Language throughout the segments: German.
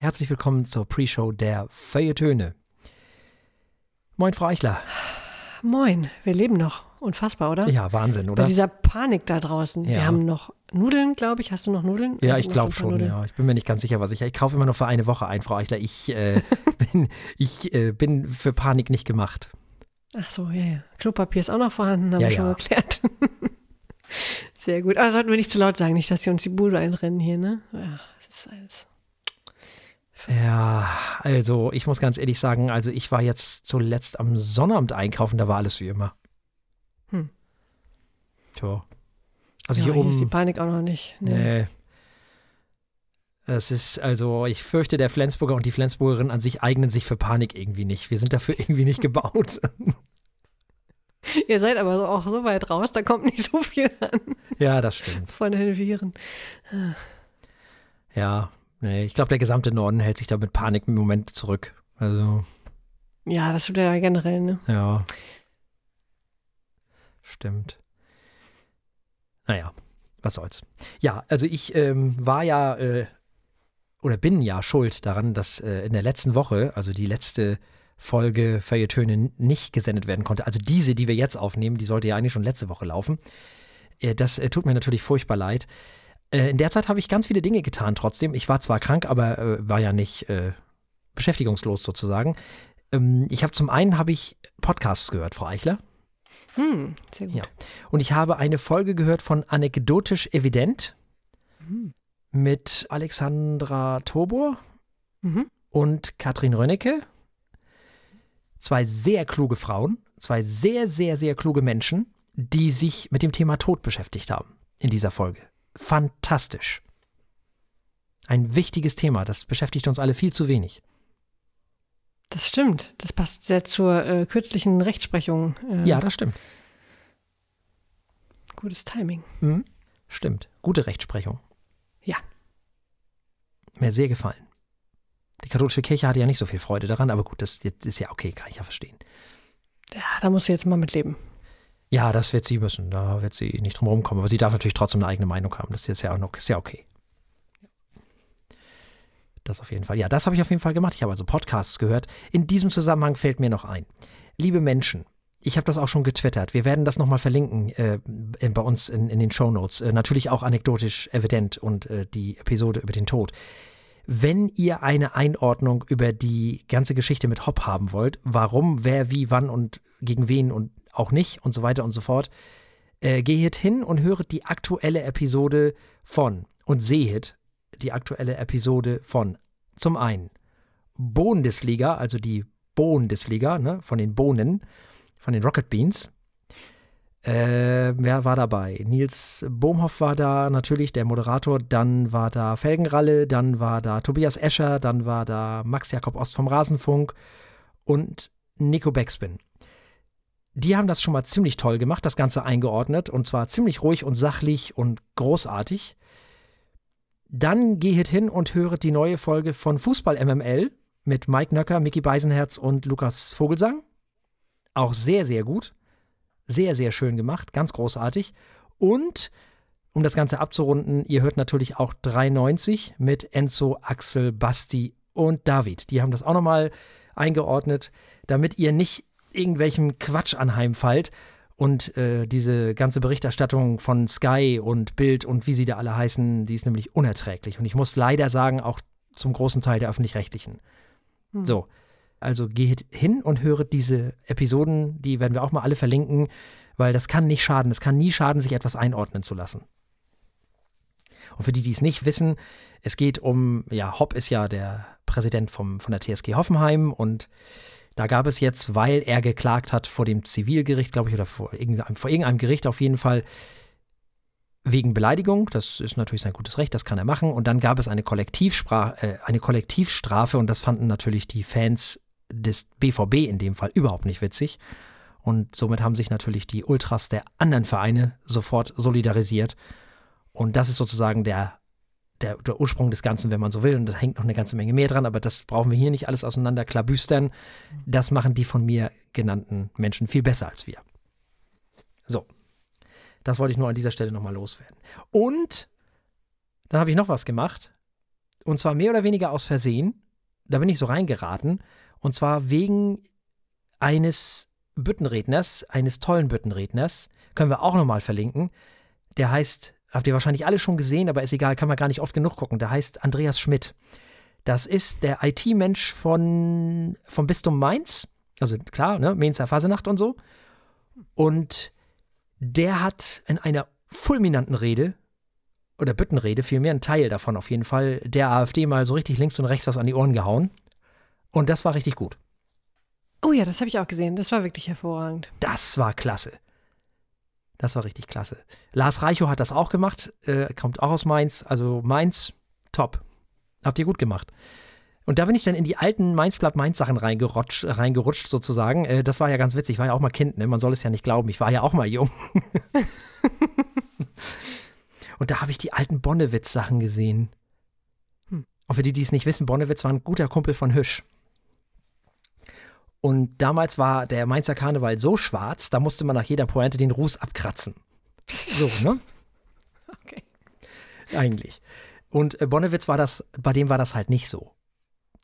Herzlich willkommen zur Pre-Show der Feuilletöne. Moin, Frau Eichler. Moin, wir leben noch. Unfassbar, oder? Ja, Wahnsinn, oder? Bei dieser Panik da draußen. Ja. Wir haben noch Nudeln, glaube ich. Hast du noch Nudeln? ja, ich glaube schon, Nudeln? ja. Ich bin mir nicht ganz sicher, was ich. Ich kaufe immer nur für eine Woche ein, Frau Eichler. Ich, äh, bin, ich äh, bin für Panik nicht gemacht. Ach so, ja, ja. Klopapier ist auch noch vorhanden, haben Ja, wir schon ja. geklärt. Sehr gut. Aber sollten wir nicht zu laut sagen, nicht, dass sie uns die Bude einrennen hier, ne? Ja, das ist alles. Ja, also ich muss ganz ehrlich sagen, also ich war jetzt zuletzt am Sonnabend einkaufen, da war alles wie immer. Hm. Tja. Also ja, hier hier oben. ist die Panik auch noch nicht. Nee. Nee. Es ist, also, ich fürchte, der Flensburger und die Flensburgerin an sich eignen sich für Panik irgendwie nicht. Wir sind dafür irgendwie nicht gebaut. Ihr seid aber so, auch so weit raus, da kommt nicht so viel an ja, das stimmt. von den Viren. Ja, nee, ich glaube, der gesamte Norden hält sich da mit Panik im Moment zurück. Also, Ja, das tut er ja generell, ne? ja. Stimmt. Naja, was soll's. Ja, also ich ähm, war ja äh, oder bin ja schuld daran, dass äh, in der letzten Woche, also die letzte Folge Feuilletöne nicht gesendet werden konnte. Also diese, die wir jetzt aufnehmen, die sollte ja eigentlich schon letzte Woche laufen. Äh, das äh, tut mir natürlich furchtbar leid. Äh, in der Zeit habe ich ganz viele Dinge getan trotzdem. Ich war zwar krank, aber äh, war ja nicht äh, beschäftigungslos sozusagen. Ähm, ich habe zum einen habe ich Podcasts gehört, Frau Eichler. Hm, sehr gut. Ja. Und ich habe eine Folge gehört von Anekdotisch Evident Mhm. mit Alexandra Tobor Mhm. und Katrin Rönnecke. Zwei sehr kluge Frauen, zwei sehr, sehr, sehr kluge Menschen, die sich mit dem Thema Tod beschäftigt haben in dieser Folge. Fantastisch. Ein wichtiges Thema, das beschäftigt uns alle viel zu wenig. Das stimmt. Das passt sehr zur äh, kürzlichen Rechtsprechung. Ähm, Ja, das stimmt. Gutes Timing. Mhm. Stimmt. Gute Rechtsprechung. Ja. Mir sehr gefallen. Die katholische Kirche hatte ja nicht so viel Freude daran, aber gut, das das ist ja okay, kann ich ja verstehen. Ja, da muss sie jetzt mal mitleben. Ja, das wird sie müssen, da wird sie nicht drum rumkommen, aber sie darf natürlich trotzdem eine eigene Meinung haben, das ist ja auch noch, ist okay. Das auf jeden Fall. Ja, das habe ich auf jeden Fall gemacht. Ich habe also Podcasts gehört. In diesem Zusammenhang fällt mir noch ein. Liebe Menschen, ich habe das auch schon getwittert. Wir werden das nochmal verlinken äh, bei uns in, in den Shownotes. Äh, natürlich auch anekdotisch evident und äh, die Episode über den Tod. Wenn ihr eine Einordnung über die ganze Geschichte mit Hopp haben wollt, warum, wer, wie, wann und gegen wen und auch nicht und so weiter und so fort, äh, geht hin und höret die aktuelle Episode von und sehet die aktuelle Episode von zum einen Bundesliga, also die Bundesliga, ne, von den Bohnen, von den Rocket Beans. Äh, wer war dabei? Nils Bohmhoff war da natürlich, der Moderator. Dann war da Felgenralle, dann war da Tobias Escher, dann war da Max Jakob Ost vom Rasenfunk und Nico Backspin. Die haben das schon mal ziemlich toll gemacht, das Ganze eingeordnet und zwar ziemlich ruhig und sachlich und großartig. Dann geht hin und höret die neue Folge von Fußball MML mit Mike Nöcker, Mickey Beisenherz und Lukas Vogelsang. Auch sehr, sehr gut. Sehr, sehr schön gemacht, ganz großartig. Und, um das Ganze abzurunden, ihr hört natürlich auch 93 mit Enzo, Axel, Basti und David. Die haben das auch nochmal eingeordnet, damit ihr nicht irgendwelchem Quatsch anheimfallt und äh, diese ganze Berichterstattung von Sky und Bild und wie sie da alle heißen, die ist nämlich unerträglich. Und ich muss leider sagen, auch zum großen Teil der öffentlich-rechtlichen. Hm. So, also geht hin und höret diese Episoden, die werden wir auch mal alle verlinken, weil das kann nicht schaden. Es kann nie schaden, sich etwas einordnen zu lassen. Und für die, die es nicht wissen, es geht um, ja, Hopp ist ja der Präsident vom, von der TSG Hoffenheim und da gab es jetzt, weil er geklagt hat vor dem Zivilgericht, glaube ich, oder vor irgendeinem, vor irgendeinem Gericht auf jeden Fall, wegen Beleidigung, das ist natürlich sein gutes Recht, das kann er machen. Und dann gab es eine, Kollektivspra äh, eine Kollektivstrafe und das fanden natürlich die Fans des BVB in dem Fall überhaupt nicht witzig. Und somit haben sich natürlich die Ultras der anderen Vereine sofort solidarisiert. Und das ist sozusagen der, der, der Ursprung des Ganzen, wenn man so will. Und da hängt noch eine ganze Menge mehr dran, aber das brauchen wir hier nicht alles auseinander klabüstern. Das machen die von mir genannten Menschen viel besser als wir. So. Das wollte ich nur an dieser Stelle nochmal loswerden. Und dann habe ich noch was gemacht. Und zwar mehr oder weniger aus Versehen. Da bin ich so reingeraten. Und zwar wegen eines Büttenredners, eines tollen Büttenredners. Können wir auch nochmal verlinken. Der heißt, habt ihr wahrscheinlich alle schon gesehen, aber ist egal, kann man gar nicht oft genug gucken. Der heißt Andreas Schmidt. Das ist der IT-Mensch von, vom Bistum Mainz. Also klar, ne, Mainzer Fasenacht und so. Und der hat in einer fulminanten Rede, oder Büttenrede, vielmehr ein Teil davon auf jeden Fall, der AfD mal so richtig links und rechts was an die Ohren gehauen. Und das war richtig gut. Oh ja, das habe ich auch gesehen. Das war wirklich hervorragend. Das war klasse. Das war richtig klasse. Lars Reichow hat das auch gemacht, äh, kommt auch aus Mainz. Also Mainz, top. Habt ihr gut gemacht. Und da bin ich dann in die alten Mainz-Blatt Mainz-Sachen reingerutscht, reingerutscht sozusagen. Äh, das war ja ganz witzig. Ich war ja auch mal Kind, ne? Man soll es ja nicht glauben. Ich war ja auch mal jung. Und da habe ich die alten Bonnewitz-Sachen gesehen. Hm. Und für die, die es nicht wissen, Bonnewitz war ein guter Kumpel von Hüsch. Und damals war der Mainzer Karneval so schwarz, da musste man nach jeder Pointe den Ruß abkratzen. So, ne? Okay. Eigentlich. Und äh, Bonnewitz war das, bei dem war das halt nicht so.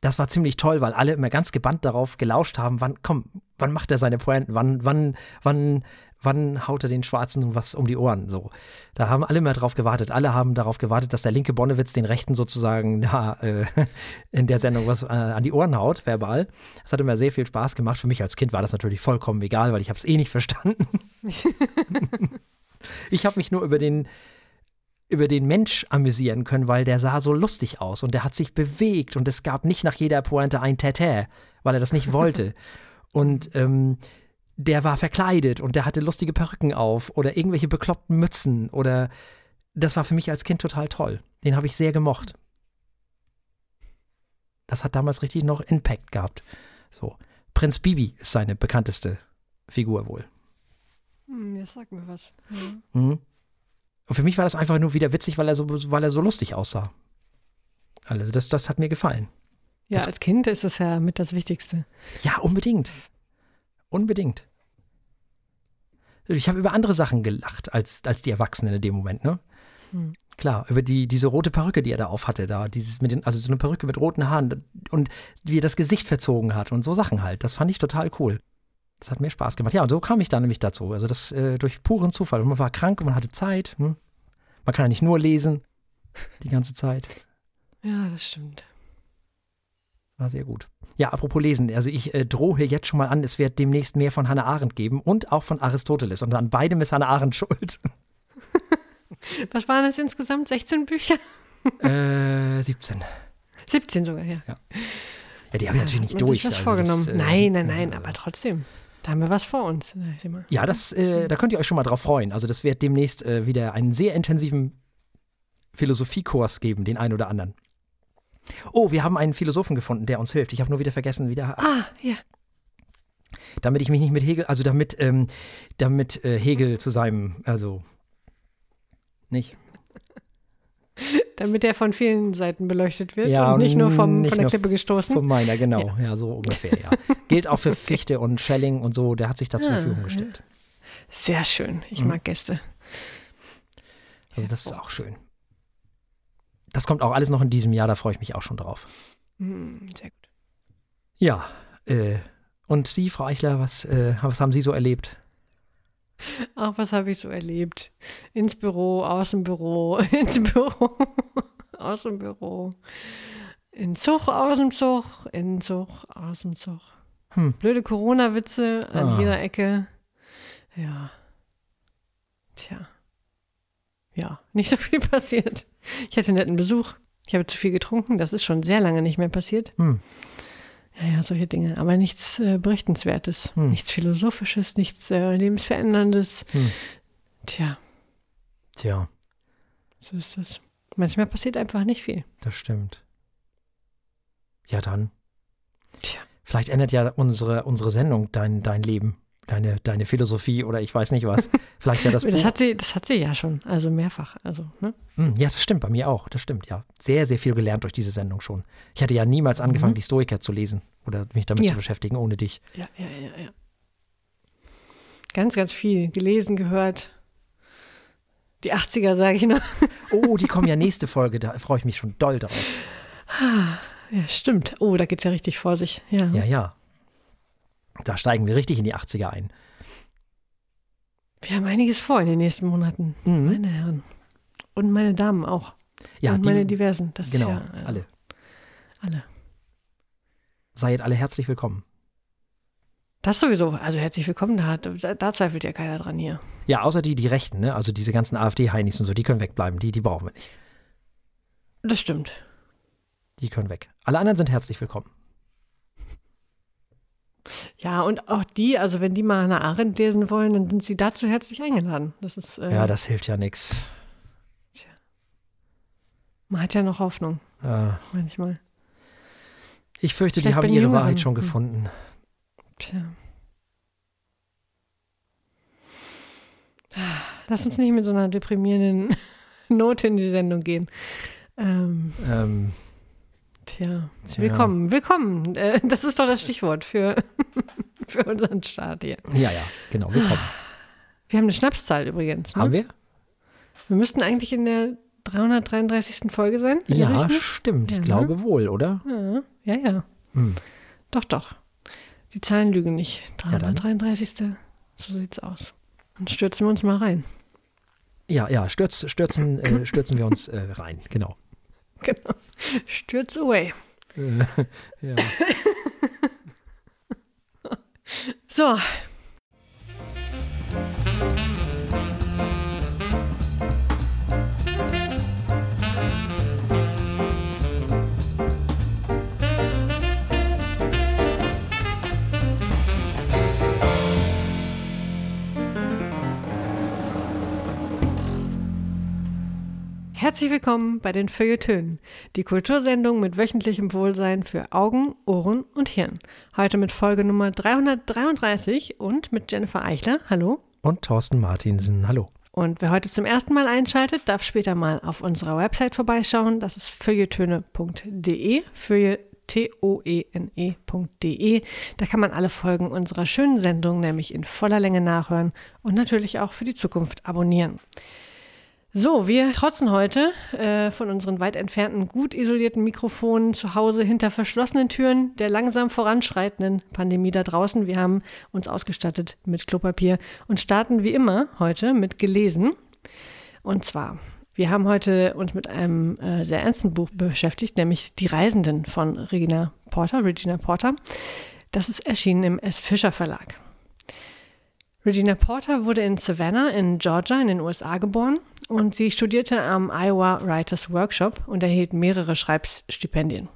Das war ziemlich toll, weil alle immer ganz gebannt darauf gelauscht haben, wann, komm, wann macht er seine Pointen, wann, wann, wann, wann haut er den Schwarzen was um die Ohren, so. Da haben alle immer drauf gewartet. Alle haben darauf gewartet, dass der linke Bonnewitz den Rechten sozusagen, ja, äh, in der Sendung was äh, an die Ohren haut, verbal. Das hat immer sehr viel Spaß gemacht. Für mich als Kind war das natürlich vollkommen egal, weil ich habe es eh nicht verstanden. ich habe mich nur über den, über den Mensch amüsieren können, weil der sah so lustig aus und der hat sich bewegt und es gab nicht nach jeder Pointe ein Tätä, weil er das nicht wollte. und ähm, der war verkleidet und der hatte lustige Perücken auf oder irgendwelche bekloppten Mützen oder das war für mich als Kind total toll. Den habe ich sehr gemocht. Das hat damals richtig noch Impact gehabt. So. Prinz Bibi ist seine bekannteste Figur wohl. Hm, jetzt sag mir was. Ja. Mhm. Und für mich war das einfach nur wieder witzig, weil er so, weil er so lustig aussah. Also das, das hat mir gefallen. Ja, das, als Kind ist es ja mit das Wichtigste. Ja, unbedingt. Unbedingt. Ich habe über andere Sachen gelacht als, als die Erwachsenen in dem Moment, ne? Hm. Klar, über die, diese rote Perücke, die er da auf hatte, da, dieses mit den, also so eine Perücke mit roten Haaren und wie er das Gesicht verzogen hat und so Sachen halt. Das fand ich total cool. Das hat mir Spaß gemacht. Ja, und so kam ich dann nämlich dazu. Also das äh, durch puren Zufall. Und man war krank und man hatte Zeit. Hm? Man kann ja nicht nur lesen die ganze Zeit. Ja, das stimmt. War sehr gut. Ja, apropos Lesen, also ich äh, drohe jetzt schon mal an, es wird demnächst mehr von Hannah Arendt geben und auch von Aristoteles. Und an beidem ist Hannah Arendt schuld. Was waren es insgesamt? 16 Bücher? äh, 17. 17 sogar, ja. Ja, ja die habe ich natürlich nicht durch. Also vorgenommen. Das, äh, nein, nein, nein, aber trotzdem. Da haben wir was vor uns. Ja, das, äh, da könnt ihr euch schon mal drauf freuen. Also das wird demnächst äh, wieder einen sehr intensiven Philosophiekurs geben, den einen oder anderen. Oh, wir haben einen Philosophen gefunden, der uns hilft. Ich habe nur wieder vergessen, wie der. Ah, ja. Damit ich mich nicht mit Hegel, also damit, ähm, damit äh, Hegel zu seinem, also nicht. Damit er von vielen Seiten beleuchtet wird ja, und nicht nur vom, nicht von der Klippe gestoßen. Von meiner, genau. Ja, ja so ungefähr, ja. Gilt auch für Fichte und Schelling und so, der hat sich da zur ah, Verfügung gestellt. Sehr schön. Ich mhm. mag Gäste. Also das ist auch schön. Das kommt auch alles noch in diesem Jahr, da freue ich mich auch schon drauf. Mhm, sehr gut. Ja, äh, und Sie, Frau Eichler, was, äh, was haben Sie so erlebt? Ach, was habe ich so erlebt? Ins Büro, aus dem Büro, ins Büro, aus dem Büro. In Zug, aus dem Zug, in Zug, aus dem Zug. Hm. Blöde Corona-Witze an ah. jeder Ecke. Ja. Tja. Nicht so viel passiert. Ich hatte einen netten Besuch. Ich habe zu viel getrunken. Das ist schon sehr lange nicht mehr passiert. Hm. Ja, ja, solche Dinge. Aber nichts äh, Berichtenswertes. Hm. Nichts Philosophisches, nichts äh, Lebensveränderndes. Hm. Tja. Tja. So ist das. Manchmal passiert einfach nicht viel. Das stimmt. Ja, dann. Tja. Vielleicht ändert ja unsere, unsere Sendung dein, dein Leben deine, deine Philosophie oder ich weiß nicht was. Vielleicht ja das, das Buch. Hat sie, das hat sie ja schon, also mehrfach. Also, ne? Hm, ja, das stimmt, bei mir auch, das stimmt, ja. Sehr, sehr viel gelernt durch diese Sendung schon. Ich hatte ja niemals angefangen, mhm. die Stoiker zu lesen oder mich damit ja. zu beschäftigen ohne dich. Ja, ja, ja, ja. Ganz, ganz viel gelesen, gehört. Die 80er, sage ich noch. Oh, die kommen ja nächste Folge, da freue ich mich schon doll drauf. Ja, stimmt. Oh, da geht es ja richtig vor sich. Ja. Ja, ja. Da steigen wir richtig in die 80er ein. Wir haben einiges vor in den nächsten Monaten, Mhm. meine Herren. Und meine Damen auch. Ja, Und die- meine diversen. Das genau, ist ja, äh, alle. alle. Seid alle herzlich willkommen. Das sowieso. Also herzlich willkommen. Da, da zweifelt ja keiner dran hier. Ja, außer die, die Rechten, ne? Also diese ganzen AfD-Heinis und so, die können wegbleiben. Die, die brauchen wir nicht. Das stimmt. Die können weg. Alle anderen sind herzlich willkommen. Ja, und auch die, also wenn die mal Hannah Arendt lesen wollen, dann sind sie dazu herzlich eingeladen. Das ist, äh, Ja, das hilft ja nichts. man hat ja noch Hoffnung, Äh, manchmal. ich fürchte, die Vielleicht bei haben ihre Jüngeren. Wahrheit schon Hm. gefunden. Tja. Lass uns nicht mit so einer deprimierenden Note in die Sendung gehen. Ähm, Ähm, tja, willkommen, willkommen. Äh, das ist doch das Stichwort für, für unseren Start hier. ja, ja, genau, willkommen. Wir haben eine Schnapszahl übrigens. Ne? Haben wir? Wir müssten eigentlich in der 333. Folge sein. Ja, ich stimmt. Ich Ja, ne? glaube wohl, oder? Ja, ja, ja. Hm. Doch, doch. Die Zahlen lügen nicht. Ja, dann. 333. so sieht's aus. Dann stürzen wir uns mal rein. Ja, ja, stürz, stürzen, äh, stürzen wir uns äh, rein, genau. Genau. Stürz away. ja. So. Herzlich willkommen bei den Feuilletönen, die Kultursendung mit wöchentlichem Wohlsein für Augen, Ohren und Hirn. Heute mit Folge Nummer 333 und mit Jennifer Eichler. Hallo. Und Thorsten Martinsen, hallo. Und wer heute zum ersten Mal einschaltet, darf später mal auf unserer Website vorbeischauen. Das ist feuilletöne.de, feuille T-O-E-N-E.de. Da kann man alle Folgen unserer schönen Sendung nämlich in voller Länge nachhören und natürlich auch für die Zukunft abonnieren. So, wir trotzen heute äh, von unseren weit entfernten, gut isolierten Mikrofonen zu Hause hinter verschlossenen Türen der langsam voranschreitenden Pandemie da draußen. Wir haben uns ausgestattet mit Klopapier und starten wie immer heute mit gelesen. Und zwar, wir haben heute uns mit einem äh, sehr ernsten Buch beschäftigt, nämlich Die Reisenden von Regina Porter, Regina Porter. Das ist erschienen im S. Fischer Verlag. Regina Porter wurde in Savannah in Georgia in den USA geboren und sie studierte am Iowa Writers Workshop und erhielt mehrere Schreibstipendien.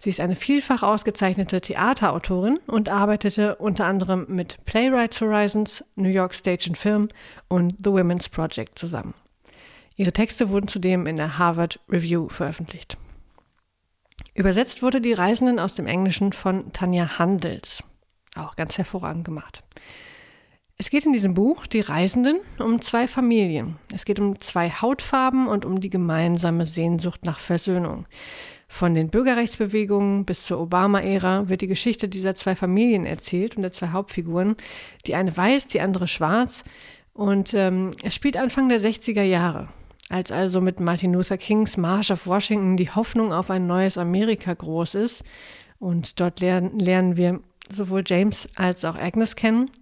Sie ist eine vielfach ausgezeichnete Theaterautorin und arbeitete unter anderem mit Playwrights Horizons, New York Stage and Film und The Women's Project zusammen. Ihre Texte wurden zudem in der Harvard Review veröffentlicht. Übersetzt wurde Die Reisenden aus dem Englischen von Tanja Handels. Auch ganz hervorragend gemacht. Es geht in diesem Buch, Die Reisenden, um zwei Familien. Es geht um zwei Hautfarben und um die gemeinsame Sehnsucht nach Versöhnung. Von den Bürgerrechtsbewegungen bis zur Obama-Ära wird die Geschichte dieser zwei Familien erzählt und der zwei Hauptfiguren. Die eine weiß, die andere schwarz. Und ähm, es spielt Anfang der 60er Jahre, als also mit Martin Luther Kings March auf Washington die Hoffnung auf ein neues Amerika groß ist. Und dort lernen, lernen wir sowohl James als auch Agnes kennen.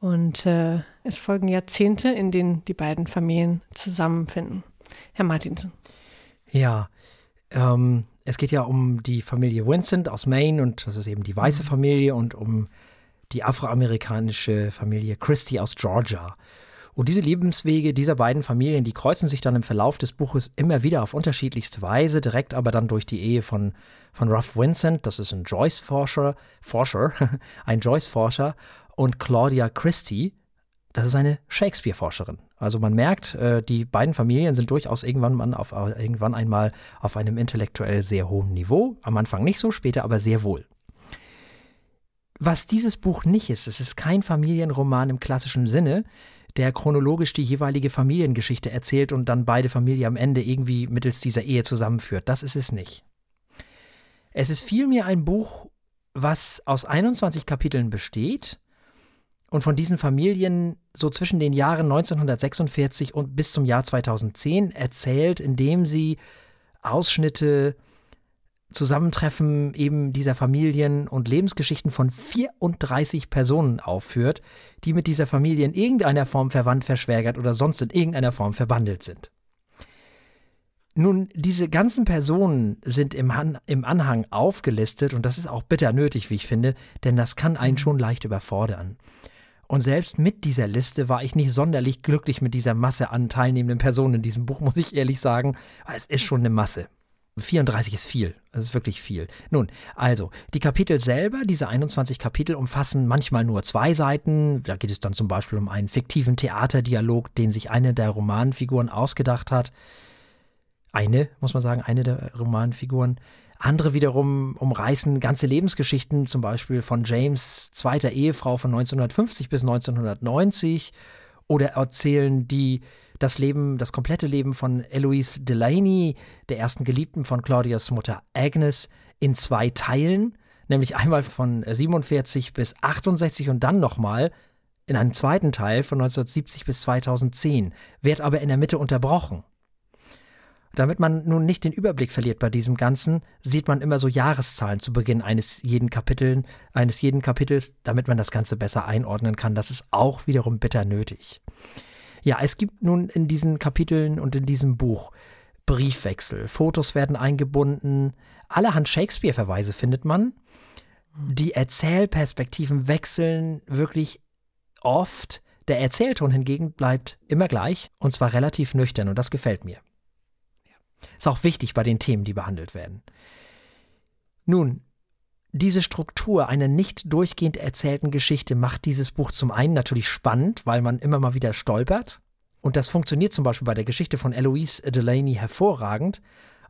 Und äh, es folgen Jahrzehnte, in denen die beiden Familien zusammenfinden. Herr Martinsen. Ja, ähm, es geht ja um die Familie Vincent aus Maine und das ist eben die weiße Familie und um die afroamerikanische Familie Christie aus Georgia. Und diese Lebenswege dieser beiden Familien, die kreuzen sich dann im Verlauf des Buches immer wieder auf unterschiedlichste Weise, direkt aber dann durch die Ehe von, von Ruff Vincent, das ist ein Joyce-Forscher, Forscher, ein Joyce-Forscher, und Claudia Christie, das ist eine Shakespeare-Forscherin. Also man merkt, äh, die beiden Familien sind durchaus irgendwann, auf, irgendwann einmal auf einem intellektuell sehr hohen Niveau. Am Anfang nicht so, später aber sehr wohl. Was dieses Buch nicht ist, es ist kein Familienroman im klassischen Sinne, der chronologisch die jeweilige Familiengeschichte erzählt und dann beide Familien am Ende irgendwie mittels dieser Ehe zusammenführt. Das ist es nicht. Es ist vielmehr ein Buch, was aus 21 Kapiteln besteht und von diesen Familien so zwischen den Jahren 1946 und bis zum Jahr 2010 erzählt, indem sie Ausschnitte Zusammentreffen eben dieser Familien und Lebensgeschichten von 34 Personen aufführt, die mit dieser Familie in irgendeiner Form verwandt, verschwägert oder sonst in irgendeiner Form verbandelt sind. Nun, diese ganzen Personen sind im, Han im Anhang aufgelistet und das ist auch bitter nötig, wie ich finde, denn das kann einen schon leicht überfordern. Und selbst mit dieser Liste war ich nicht sonderlich glücklich mit dieser Masse an teilnehmenden Personen in diesem Buch, muss ich ehrlich sagen. Es ist schon eine Masse. 34 ist viel. Es ist wirklich viel. Nun, also, die Kapitel selber, diese 21 Kapitel, umfassen manchmal nur zwei Seiten. Da geht es dann zum Beispiel um einen fiktiven Theaterdialog, den sich eine der Romanfiguren ausgedacht hat. Eine, muss man sagen, eine der Romanfiguren. Andere wiederum umreißen ganze Lebensgeschichten, zum Beispiel von James zweiter Ehefrau von 1950 bis 1990 oder erzählen die das Leben, das komplette Leben von Eloise Delaney, der ersten Geliebten von Claudias Mutter Agnes, in zwei Teilen, nämlich einmal von 47 bis 68 und dann nochmal in einem zweiten Teil von 1970 bis 2010, wird aber in der Mitte unterbrochen. Damit man nun nicht den Überblick verliert bei diesem Ganzen, sieht man immer so Jahreszahlen zu Beginn eines jeden Kapiteln, eines jeden Kapitels, damit man das Ganze besser einordnen kann. Das ist auch wiederum bitter nötig. Ja, es gibt nun in diesen Kapiteln und in diesem Buch Briefwechsel, Fotos werden eingebunden, allerhand Shakespeare-Verweise findet man. Die Erzählperspektiven wechseln wirklich oft. Der Erzählton hingegen bleibt immer gleich und zwar relativ nüchtern und das gefällt mir. Ist auch wichtig bei den Themen, die behandelt werden. Nun, diese Struktur einer nicht durchgehend erzählten Geschichte macht dieses Buch zum einen natürlich spannend, weil man immer mal wieder stolpert. Und das funktioniert zum Beispiel bei der Geschichte von Eloise Delaney hervorragend.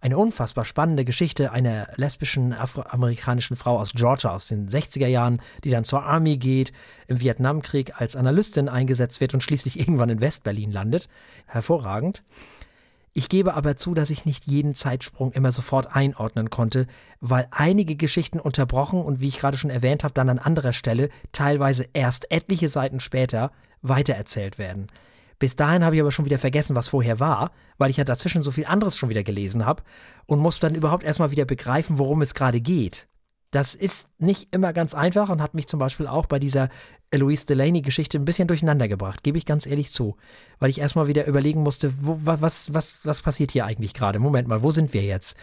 Eine unfassbar spannende Geschichte einer lesbischen afroamerikanischen Frau aus Georgia aus den 60er Jahren, die dann zur Army geht, im Vietnamkrieg als Analystin eingesetzt wird und schließlich irgendwann in Westberlin landet. Hervorragend. Ich gebe aber zu, dass ich nicht jeden Zeitsprung immer sofort einordnen konnte, weil einige Geschichten unterbrochen und wie ich gerade schon erwähnt habe, dann an anderer Stelle, teilweise erst etliche Seiten später, weitererzählt werden. Bis dahin habe ich aber schon wieder vergessen, was vorher war, weil ich ja dazwischen so viel anderes schon wieder gelesen habe und muss dann überhaupt erstmal wieder begreifen, worum es gerade geht. Das ist nicht immer ganz einfach und hat mich zum Beispiel auch bei dieser Eloise Delaney-Geschichte ein bisschen durcheinander gebracht, gebe ich ganz ehrlich zu. Weil ich erstmal wieder überlegen musste, wo, was, was, was passiert hier eigentlich gerade? Moment mal, wo sind wir jetzt?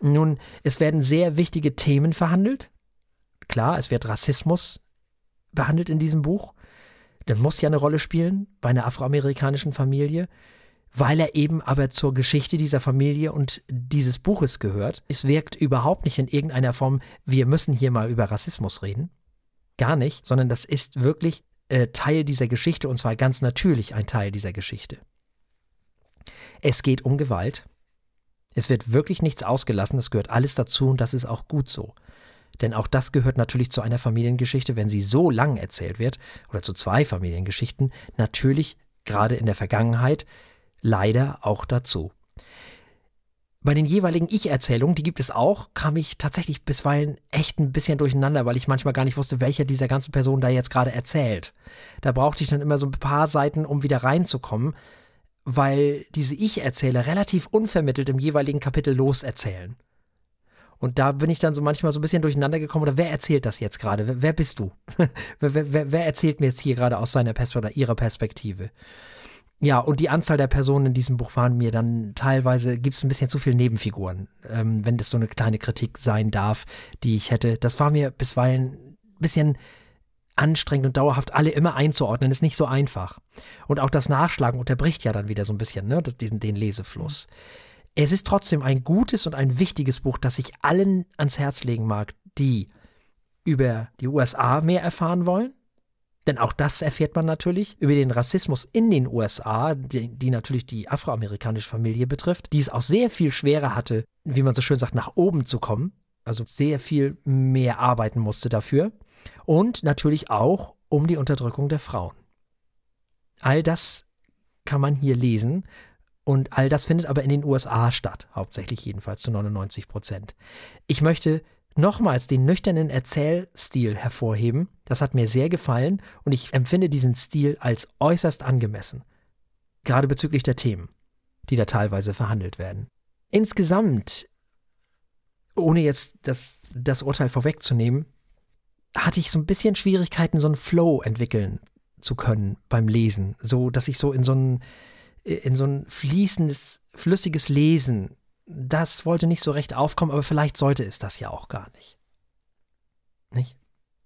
Nun, es werden sehr wichtige Themen verhandelt. Klar, es wird Rassismus behandelt in diesem Buch. Der muss ja eine Rolle spielen bei einer afroamerikanischen Familie weil er eben aber zur Geschichte dieser Familie und dieses Buches gehört. Es wirkt überhaupt nicht in irgendeiner Form, wir müssen hier mal über Rassismus reden. Gar nicht, sondern das ist wirklich äh, Teil dieser Geschichte und zwar ganz natürlich ein Teil dieser Geschichte. Es geht um Gewalt. Es wird wirklich nichts ausgelassen, es gehört alles dazu und das ist auch gut so. Denn auch das gehört natürlich zu einer Familiengeschichte, wenn sie so lang erzählt wird, oder zu zwei Familiengeschichten, natürlich gerade in der Vergangenheit leider auch dazu. Bei den jeweiligen Ich-Erzählungen, die gibt es auch, kam ich tatsächlich bisweilen echt ein bisschen durcheinander, weil ich manchmal gar nicht wusste, welcher dieser ganzen Personen da jetzt gerade erzählt. Da brauchte ich dann immer so ein paar Seiten, um wieder reinzukommen, weil diese Ich-Erzähler relativ unvermittelt im jeweiligen Kapitel loserzählen. Und da bin ich dann so manchmal so ein bisschen durcheinander gekommen, oder wer erzählt das jetzt gerade? Wer, wer, bist du? wer, wer, wer, erzählt mir jetzt hier gerade aus seiner Perspektive oder ihrer Perspektive? Ja, und die Anzahl der Personen in diesem Buch waren mir dann teilweise, gibt es ein bisschen zu viele Nebenfiguren, ähm, wenn das so eine kleine Kritik sein darf, die ich hätte. Das war mir bisweilen ein bisschen anstrengend und dauerhaft alle immer einzuordnen, ist nicht so einfach. Und auch das Nachschlagen unterbricht ja dann wieder so ein bisschen ne, das, diesen, den Lesefluss. Es ist trotzdem ein gutes und ein wichtiges Buch, das ich allen ans Herz legen mag, die über die USA mehr erfahren wollen, denn auch das erfährt man natürlich über den Rassismus in den USA, die, die, natürlich die afroamerikanische Familie betrifft, die es auch sehr viel schwerer hatte, wie man so schön sagt, nach oben zu kommen. Also sehr viel mehr arbeiten musste dafür. Und natürlich auch um die Unterdrückung der Frauen. All das kann man hier lesen. Und all das findet aber in den USA statt, hauptsächlich jedenfalls zu 99 Prozent. Ich möchte nochmals den nüchternen Erzählstil hervorheben. Das hat mir sehr gefallen und ich empfinde diesen Stil als äußerst angemessen. Gerade bezüglich der Themen, die da teilweise verhandelt werden. Insgesamt ohne jetzt das, das Urteil vorwegzunehmen, hatte ich so ein bisschen Schwierigkeiten, so einen Flow entwickeln zu können beim Lesen, so dass ich so in so ein in so ein fließendes, flüssiges Lesen, das wollte nicht so recht aufkommen, aber vielleicht sollte es das ja auch gar nicht. Nicht?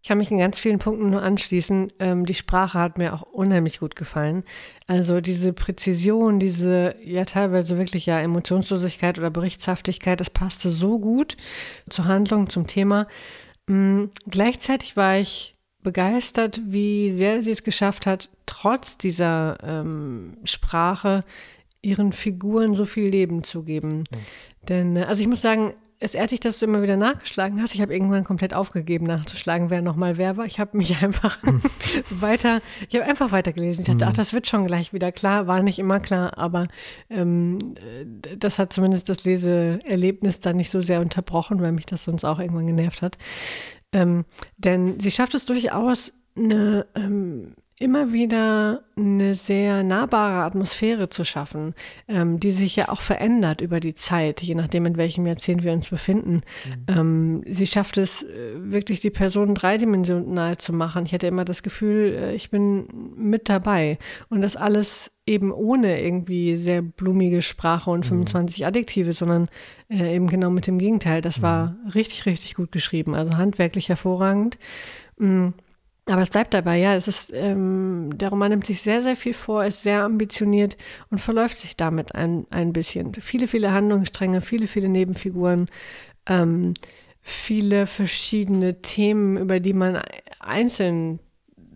Ich kann mich in ganz vielen Punkten nur anschließen. Ähm, die Sprache hat mir auch unheimlich gut gefallen. Also diese Präzision, diese ja teilweise wirklich ja Emotionslosigkeit oder Berichtshaftigkeit, das passte so gut zur Handlung, zum Thema. Ähm, gleichzeitig war ich begeistert, wie sehr sie es geschafft hat, trotz dieser ähm, Sprache ihren Figuren so viel Leben zu geben. Mhm. Denn, äh, also ich muss sagen, es ehrt dass du immer wieder nachgeschlagen hast. Ich habe irgendwann komplett aufgegeben, nachzuschlagen, wer nochmal wer war. Ich habe mich einfach weiter, ich habe einfach weitergelesen. Ich dachte, ach, das wird schon gleich wieder klar. War nicht immer klar, aber ähm, das hat zumindest das Leseerlebnis dann nicht so sehr unterbrochen, weil mich das sonst auch irgendwann genervt hat. Ähm, denn sie schafft es durchaus, eine ähm, immer wieder eine sehr nahbare Atmosphäre zu schaffen, ähm, die sich ja auch verändert über die Zeit, je nachdem, in welchem Jahrzehnt wir uns befinden. Mhm. Ähm, sie schafft es äh, wirklich, die Person dreidimensional zu machen. Ich hatte immer das Gefühl, äh, ich bin mit dabei und das alles eben ohne irgendwie sehr blumige Sprache und 25 mhm. Adjektive, sondern äh, eben genau mit dem Gegenteil. Das mhm. war richtig, richtig gut geschrieben, also handwerklich hervorragend. Mhm. Aber es bleibt dabei, ja, es ist, ähm, der Roman nimmt sich sehr, sehr viel vor, ist sehr ambitioniert und verläuft sich damit ein, ein bisschen. Viele, viele Handlungsstränge, viele, viele Nebenfiguren, ähm, viele verschiedene Themen, über die man einzeln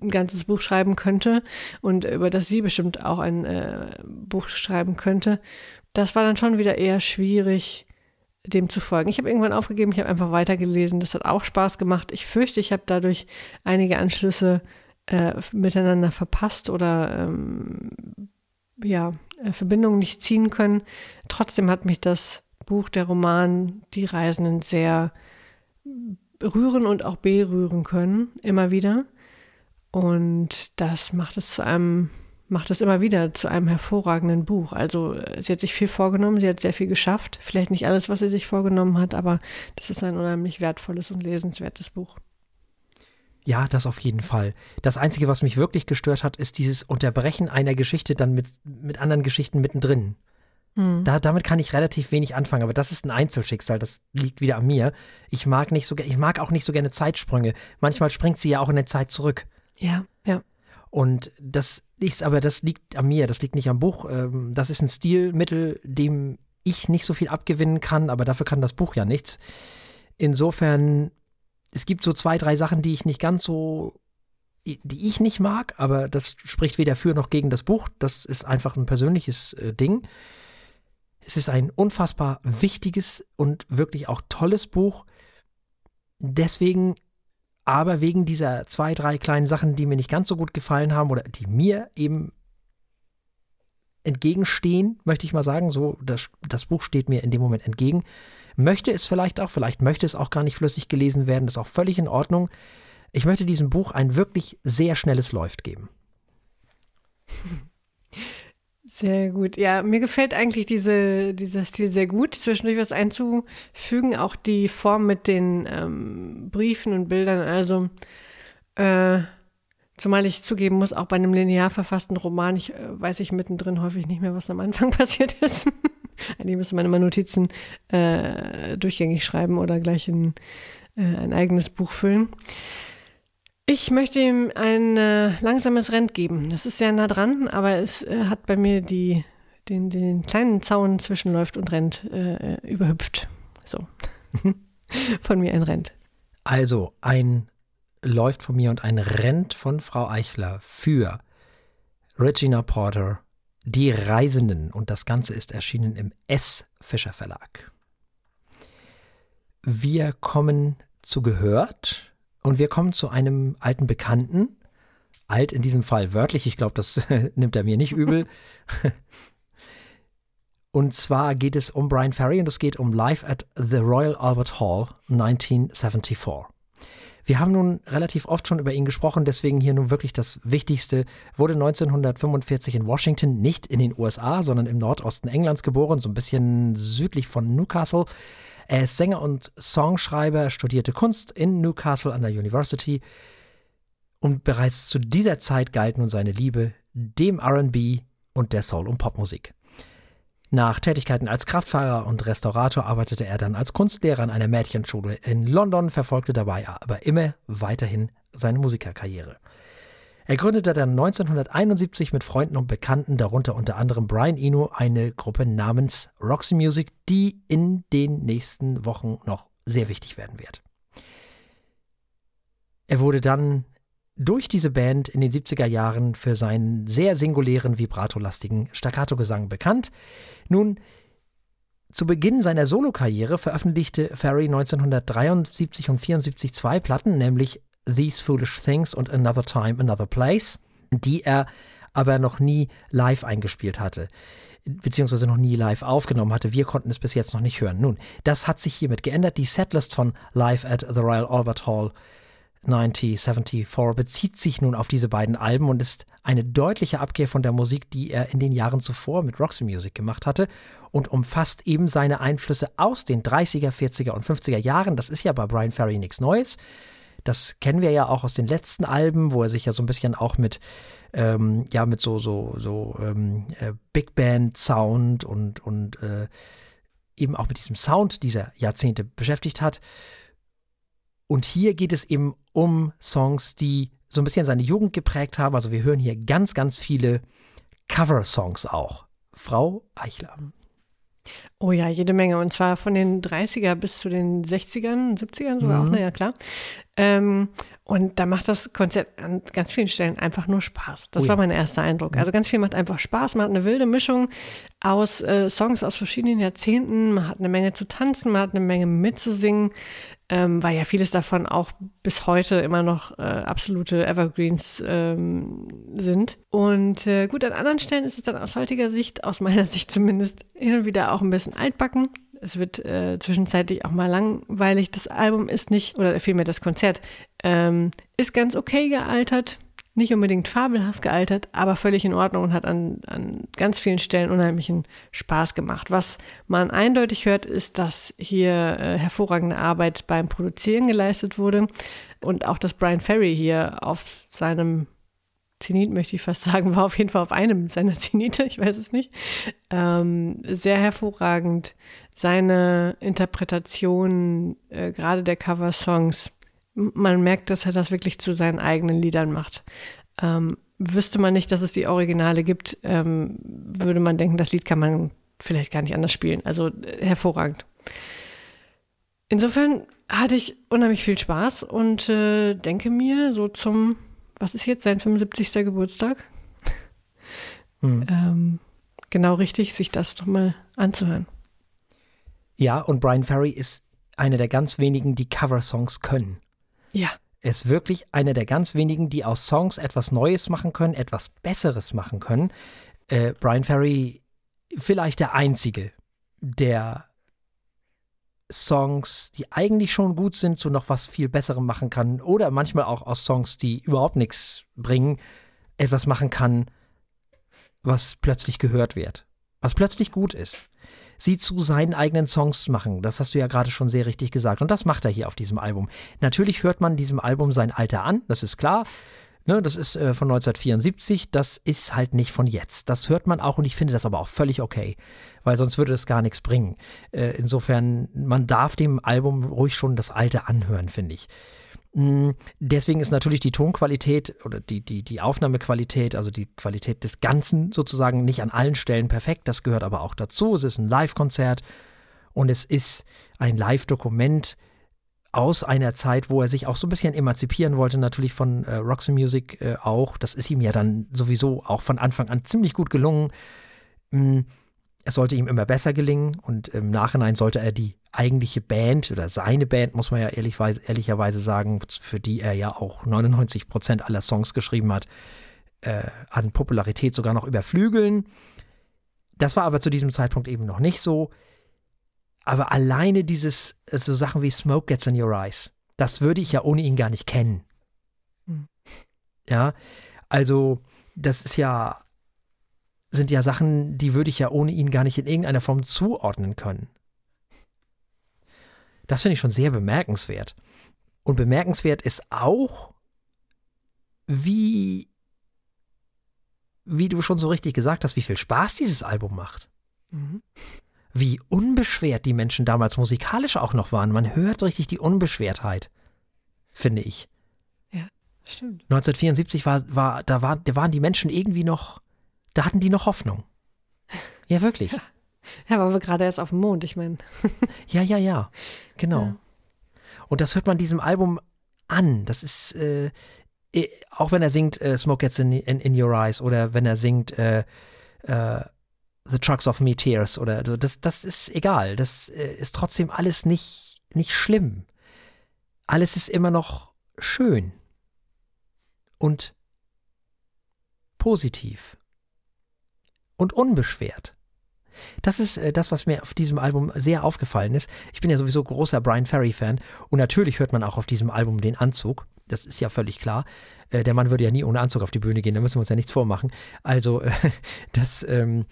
ein ganzes Buch schreiben könnte und über das sie bestimmt auch ein äh, Buch schreiben könnte. Das war dann schon wieder eher schwierig, dem zu folgen. Ich habe irgendwann aufgegeben, ich habe einfach weitergelesen. Das hat auch Spaß gemacht. Ich fürchte, ich habe dadurch einige Anschlüsse äh, miteinander verpasst oder ähm, ja, äh, Verbindungen nicht ziehen können. Trotzdem hat mich das Buch, der Roman, die Reisenden sehr rühren und auch berühren können, immer wieder. Und das macht es zu einem macht es immer wieder zu einem hervorragenden Buch. Also äh, sie hat sich viel vorgenommen, sie hat sehr viel geschafft. Vielleicht nicht alles, was sie sich vorgenommen hat, aber das ist ein unheimlich wertvolles und lesenswertes Buch. Ja, das auf jeden Fall. Das Einzige, was mich wirklich gestört hat, ist dieses Unterbrechen einer Geschichte dann mit, mit anderen Geschichten mittendrin. Mhm. Da, damit kann ich relativ wenig anfangen, aber das ist ein Einzelschicksal, das liegt wieder an mir. Ich mag nicht so ich mag auch nicht so gerne Zeitsprünge. Manchmal springt sie ja auch in der Zeit zurück. Ja. Und das ist, aber das liegt an mir, das liegt nicht am Buch. Ähm, das ist ein Stilmittel, dem ich nicht so viel abgewinnen kann, aber dafür kann das Buch ja nichts. Insofern, es gibt so zwei, drei Sachen, die ich nicht ganz so, die ich nicht mag, aber das spricht weder für noch gegen das Buch. Das ist einfach ein persönliches äh, Ding. Es ist ein unfassbar wichtiges und wirklich auch tolles Buch. Deswegen aber wegen dieser zwei, drei kleinen Sachen, die mir nicht ganz so gut gefallen haben oder die mir eben entgegenstehen, möchte ich mal sagen, so das, das Buch steht mir in dem Moment entgegen, möchte es vielleicht auch, vielleicht möchte es auch gar nicht flüssig gelesen werden, ist auch völlig in Ordnung. Ich möchte diesem Buch ein wirklich sehr schnelles Läuft geben. Sehr gut. Ja, mir gefällt eigentlich diese, dieser Stil sehr gut, zwischendurch was einzufügen. Auch die Form mit den ähm, Briefen und Bildern. Also, äh, zumal ich zugeben muss, auch bei einem linear verfassten Roman, ich äh, weiß ich mittendrin häufig nicht mehr, was am Anfang passiert ist. Eigentlich müsste man immer Notizen äh, durchgängig schreiben oder gleich in äh, ein eigenes Buch füllen. Ich möchte ihm ein äh, langsames Rent geben. Das ist sehr nah dran, aber es äh, hat bei mir die, den, den kleinen Zaun zwischen läuft und rennt äh, überhüpft. So. von mir ein Rent. Also ein läuft von mir und ein rennt von Frau Eichler für Regina Porter, Die Reisenden. Und das Ganze ist erschienen im S. Fischer Verlag. Wir kommen zu Gehört und wir kommen zu einem alten Bekannten. Alt in diesem Fall wörtlich, ich glaube, das nimmt er mir nicht übel. Und zwar geht es um Brian Ferry und es geht um Live at the Royal Albert Hall 1974. Wir haben nun relativ oft schon über ihn gesprochen, deswegen hier nun wirklich das Wichtigste. Wurde 1945 in Washington, nicht in den USA, sondern im Nordosten Englands geboren, so ein bisschen südlich von Newcastle. Er ist Sänger und Songschreiber, studierte Kunst in Newcastle an der University und bereits zu dieser Zeit galt nun seine Liebe dem RB und der Soul- und Popmusik. Nach Tätigkeiten als Kraftfahrer und Restaurator arbeitete er dann als Kunstlehrer an einer Mädchenschule in London, verfolgte dabei aber immer weiterhin seine Musikerkarriere. Er gründete dann 1971 mit Freunden und Bekannten, darunter unter anderem Brian Eno, eine Gruppe namens Roxy Music, die in den nächsten Wochen noch sehr wichtig werden wird. Er wurde dann durch diese Band in den 70er Jahren für seinen sehr singulären, vibratolastigen Staccato-Gesang bekannt. Nun, zu Beginn seiner Solokarriere veröffentlichte Ferry 1973 und 74 zwei Platten, nämlich These Foolish Things und Another Time, Another Place, die er aber noch nie live eingespielt hatte, beziehungsweise noch nie live aufgenommen hatte. Wir konnten es bis jetzt noch nicht hören. Nun, das hat sich hiermit geändert. Die Setlist von Live at the Royal Albert Hall 1974 bezieht sich nun auf diese beiden Alben und ist eine deutliche Abkehr von der Musik, die er in den Jahren zuvor mit Roxy Music gemacht hatte und umfasst eben seine Einflüsse aus den 30er, 40er und 50er Jahren. Das ist ja bei Brian Ferry nichts Neues. Das kennen wir ja auch aus den letzten Alben, wo er sich ja so ein bisschen auch mit, ähm, ja, mit so, so, so ähm, äh, Big Band Sound und, und äh, eben auch mit diesem Sound dieser Jahrzehnte beschäftigt hat. Und hier geht es eben um Songs, die so ein bisschen seine Jugend geprägt haben. Also wir hören hier ganz, ganz viele Cover-Songs auch. Frau Eichler. Oh ja, jede Menge. Und zwar von den 30er bis zu den 60ern, 70ern sogar mhm. auch, naja, klar. Ähm, und da macht das Konzert an ganz vielen Stellen einfach nur Spaß. Das oh ja. war mein erster Eindruck. Also ganz viel macht einfach Spaß. Man hat eine wilde Mischung aus äh, Songs aus verschiedenen Jahrzehnten. Man hat eine Menge zu tanzen, man hat eine Menge mitzusingen ähm, weil ja vieles davon auch bis heute immer noch äh, absolute Evergreens ähm, sind. Und äh, gut, an anderen Stellen ist es dann aus heutiger Sicht, aus meiner Sicht zumindest, hin und wieder auch ein bisschen altbacken. Es wird äh, zwischenzeitlich auch mal langweilig. Das Album ist nicht, oder vielmehr das Konzert, ähm, ist ganz okay gealtert nicht unbedingt fabelhaft gealtert, aber völlig in Ordnung und hat an, an ganz vielen Stellen unheimlichen Spaß gemacht. Was man eindeutig hört, ist, dass hier äh, hervorragende Arbeit beim Produzieren geleistet wurde und auch, dass Brian Ferry hier auf seinem Zenit, möchte ich fast sagen, war auf jeden Fall auf einem seiner Zenite, ich weiß es nicht, ähm, sehr hervorragend seine Interpretation äh, gerade der Cover-Songs man merkt, dass er das wirklich zu seinen eigenen Liedern macht. Ähm, wüsste man nicht, dass es die Originale gibt, ähm, würde man denken, das Lied kann man vielleicht gar nicht anders spielen. Also äh, hervorragend. Insofern hatte ich unheimlich viel Spaß und äh, denke mir so zum, was ist jetzt sein 75. Geburtstag? Hm. Ähm, genau richtig, sich das nochmal anzuhören. Ja, und Brian Ferry ist einer der ganz wenigen, die Cover-Songs können. Ja. Ist wirklich einer der ganz wenigen, die aus Songs etwas Neues machen können, etwas Besseres machen können. Äh, Brian Ferry, vielleicht der einzige, der Songs, die eigentlich schon gut sind, zu noch was viel Besserem machen kann. Oder manchmal auch aus Songs, die überhaupt nichts bringen, etwas machen kann, was plötzlich gehört wird. Was plötzlich gut ist sie zu seinen eigenen Songs machen. Das hast du ja gerade schon sehr richtig gesagt. Und das macht er hier auf diesem Album. Natürlich hört man diesem Album sein Alter an, das ist klar. Ne, das ist äh, von 1974, das ist halt nicht von jetzt. Das hört man auch und ich finde das aber auch völlig okay, weil sonst würde das gar nichts bringen. Äh, insofern, man darf dem Album ruhig schon das Alte anhören, finde ich. Mm, deswegen ist natürlich die Tonqualität oder die, die, die Aufnahmequalität, also die Qualität des Ganzen sozusagen nicht an allen Stellen perfekt. Das gehört aber auch dazu. Es ist ein Live-Konzert und es ist ein Live-Dokument aus einer Zeit, wo er sich auch so ein bisschen emanzipieren wollte, natürlich von äh, Roxy Music äh, auch. Das ist ihm ja dann sowieso auch von Anfang an ziemlich gut gelungen. Mm, es sollte ihm immer besser gelingen und im Nachhinein sollte er die eigentliche Band oder seine Band, muss man ja ehrlichweise, ehrlicherweise sagen, für die er ja auch 99 Prozent aller Songs geschrieben hat, äh, an Popularität sogar noch überflügeln. Das war aber zu diesem Zeitpunkt eben noch nicht so. Aber alleine dieses, so Sachen wie Smoke Gets in Your Eyes, das würde ich ja ohne ihn gar nicht kennen. Mhm. Ja, also das ist ja, sind ja Sachen, die würde ich ja ohne ihn gar nicht in irgendeiner Form zuordnen können. Das finde ich schon sehr bemerkenswert. Und bemerkenswert ist auch, wie, wie du schon so richtig gesagt hast, wie viel Spaß dieses Album macht. Mhm. Wie unbeschwert die Menschen damals musikalisch auch noch waren. Man hört richtig die Unbeschwertheit, finde ich. Ja, stimmt. 1974 war, war, da, war, da waren die Menschen irgendwie noch, da hatten die noch Hoffnung. Ja, wirklich. Ja, ja waren wir gerade erst auf dem Mond, ich meine. ja, ja, ja, genau. Ja. Und das hört man diesem Album an. Das ist, äh, auch wenn er singt äh, Smoke Gets in, in, in, Your Eyes oder wenn er singt äh, äh The Trucks of Me Tears oder so, das, das ist egal. Das äh, ist trotzdem alles nicht, nicht schlimm. Alles ist immer noch schön und positiv und unbeschwert. Das ist äh, das, was mir auf diesem Album sehr aufgefallen ist. Ich bin ja sowieso großer Brian Ferry-Fan und natürlich hört man auch auf diesem Album den Anzug. Das ist ja völlig klar. Äh, der Mann würde ja nie ohne Anzug auf die Bühne gehen, da müssen wir uns ja nichts vormachen. Also, äh, das ähm,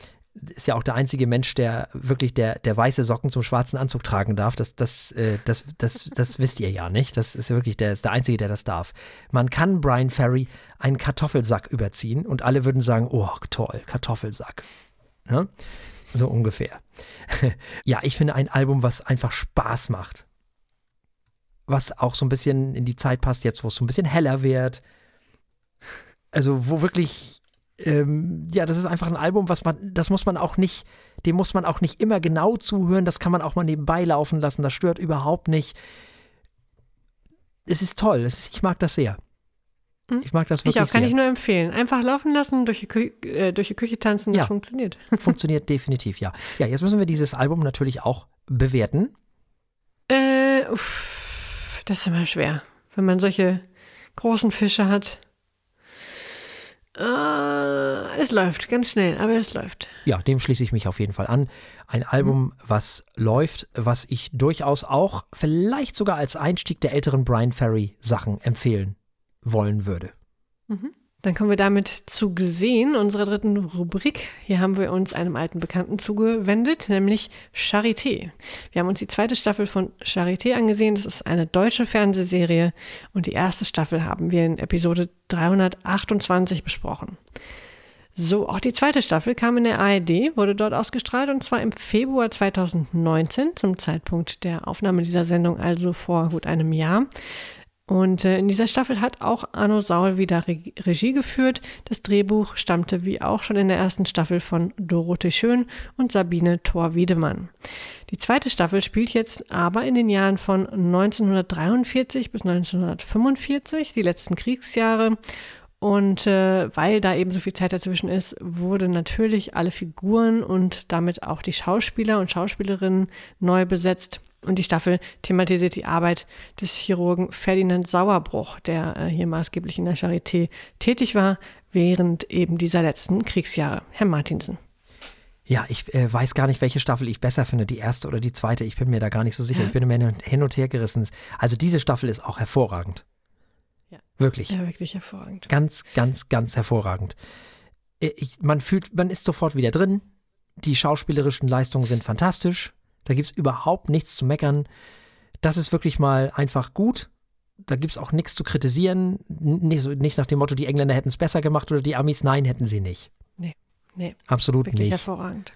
ist ja auch der einzige Mensch, der wirklich der, der weiße Socken zum schwarzen Anzug tragen darf. Das, das, das, das, das wisst ihr ja nicht. Das ist wirklich der, der Einzige, der das darf. Man kann Brian Ferry einen Kartoffelsack überziehen und alle würden sagen, oh toll, Kartoffelsack. Ja? So ungefähr. ja, ich finde ein Album, was einfach Spaß macht. Was auch so ein bisschen in die Zeit passt, jetzt wo es so ein bisschen heller wird. Also, wo wirklich, ähm, ja, das ist einfach ein Album, was man, das muss man auch nicht, dem muss man auch nicht immer genau zuhören, das kann man auch mal nebenbei laufen lassen, das stört überhaupt nicht. Es ist toll, es ist, ich mag das sehr. Hm? Ich mag das wirklich. Ich auch, kann sehr. ich nur empfehlen. Einfach laufen lassen, durch die, Kü äh, durch die Küche tanzen, das ja. funktioniert. Funktioniert definitiv, ja. Ja, jetzt müssen wir dieses Album natürlich auch bewerten. Äh, uff, das ist immer schwer. Wenn man solche großen Fische hat. Uh, es läuft ganz schnell, aber es läuft. Ja, dem schließe ich mich auf jeden Fall an. Ein Album, mhm. was läuft, was ich durchaus auch vielleicht sogar als Einstieg der älteren Brian Ferry Sachen empfehlen wollen würde. Mhm. Dann kommen wir damit zu gesehen, unserer dritten Rubrik. Hier haben wir uns einem alten Bekannten zugewendet, nämlich Charité. Wir haben uns die zweite Staffel von Charité angesehen. Das ist eine deutsche Fernsehserie und die erste Staffel haben wir in Episode 328 besprochen. So, auch die zweite Staffel kam in der ARD, wurde dort ausgestrahlt und zwar im Februar 2019, zum Zeitpunkt der Aufnahme dieser Sendung, also vor gut einem Jahr. Und äh, in dieser Staffel hat auch Arno Saul wieder Re Regie geführt. Das Drehbuch stammte wie auch schon in der ersten Staffel von Dorothee Schön und Sabine Thor-Wiedemann. Die zweite Staffel spielt jetzt aber in den Jahren von 1943 bis 1945, die letzten Kriegsjahre. Und äh, weil da eben so viel Zeit dazwischen ist, wurde natürlich alle Figuren und damit auch die Schauspieler und Schauspielerinnen neu besetzt. Und die Staffel thematisiert die Arbeit des Chirurgen Ferdinand Sauerbruch, der äh, hier maßgeblich in der Charité tätig war, während eben dieser letzten Kriegsjahre. Herr Martinsen. Ja, ich äh, weiß gar nicht, welche Staffel ich besser finde, die erste oder die zweite. Ich bin mir da gar nicht so sicher. Ich bin immer hin und her gerissen. Also diese Staffel ist auch hervorragend. Ja. Wirklich. Ja, wirklich hervorragend. Ganz, ganz, ganz hervorragend. Äh, ich, man fühlt, man ist sofort wieder drin. Die schauspielerischen Leistungen sind fantastisch. Da gibt es überhaupt nichts zu meckern. Das ist wirklich mal einfach gut. Da gibt es auch nichts zu kritisieren. Nicht, nicht, nach dem Motto, die Engländer hätten es besser gemacht oder die Amis. Nein, hätten sie nicht. Nee, nee. Absolut wirklich nicht. hervorragend.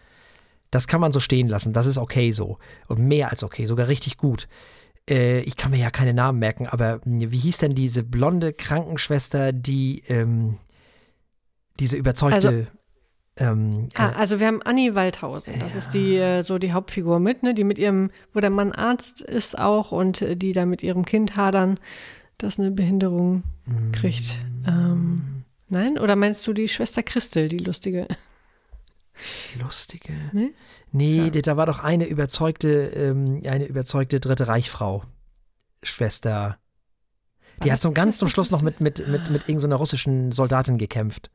Das kann man so stehen lassen. Das ist okay so. Und mehr als okay, sogar richtig gut. Äh, ich kann mir ja keine Namen merken, aber hm, wie hieß denn diese blonde Krankenschwester, die ähm, diese überzeugte. Also, ähm, ah, äh, also wir haben Annie Waldhausen, das ja. ist die äh, so die Hauptfigur mit, ne, die mit ihrem, wo der Mann Arzt ist auch und äh, die da mit ihrem Kind hadern, das eine Behinderung mm. kriegt. Ähm, nein? Oder meinst du die Schwester Christel, die lustige? Lustige? Nee, nee ja. da war doch eine überzeugte, ähm, eine überzeugte Dritte Reichfrau. Schwester. Die hat so ganz zum Schluss noch mit, mit, mit, mit irgendeiner so russischen Soldatin gekämpft.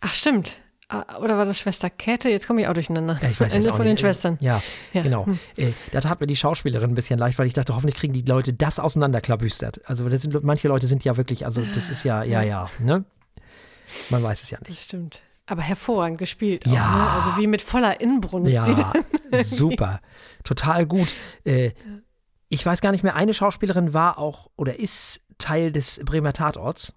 Ach, stimmt. Ah, oder war das Schwester Käthe? Jetzt komme ich auch durcheinander. Ja, ich weiß Ende von nicht. den Schwestern. Ja, ja. genau. Hm. Äh, da tat mir die Schauspielerin ein bisschen leicht, weil ich dachte, hoffentlich kriegen die Leute das auseinanderklabüstert. Also das sind, manche Leute sind ja wirklich, also das ist ja, ja, ja, ne? Man weiß es ja nicht. Das stimmt. Aber hervorragend gespielt. Auch, ja. Ne? Also wie mit voller Inbrunst. Ja, super. Total gut. Äh, ich weiß gar nicht mehr, eine Schauspielerin war auch oder ist Teil des Bremer Tatorts.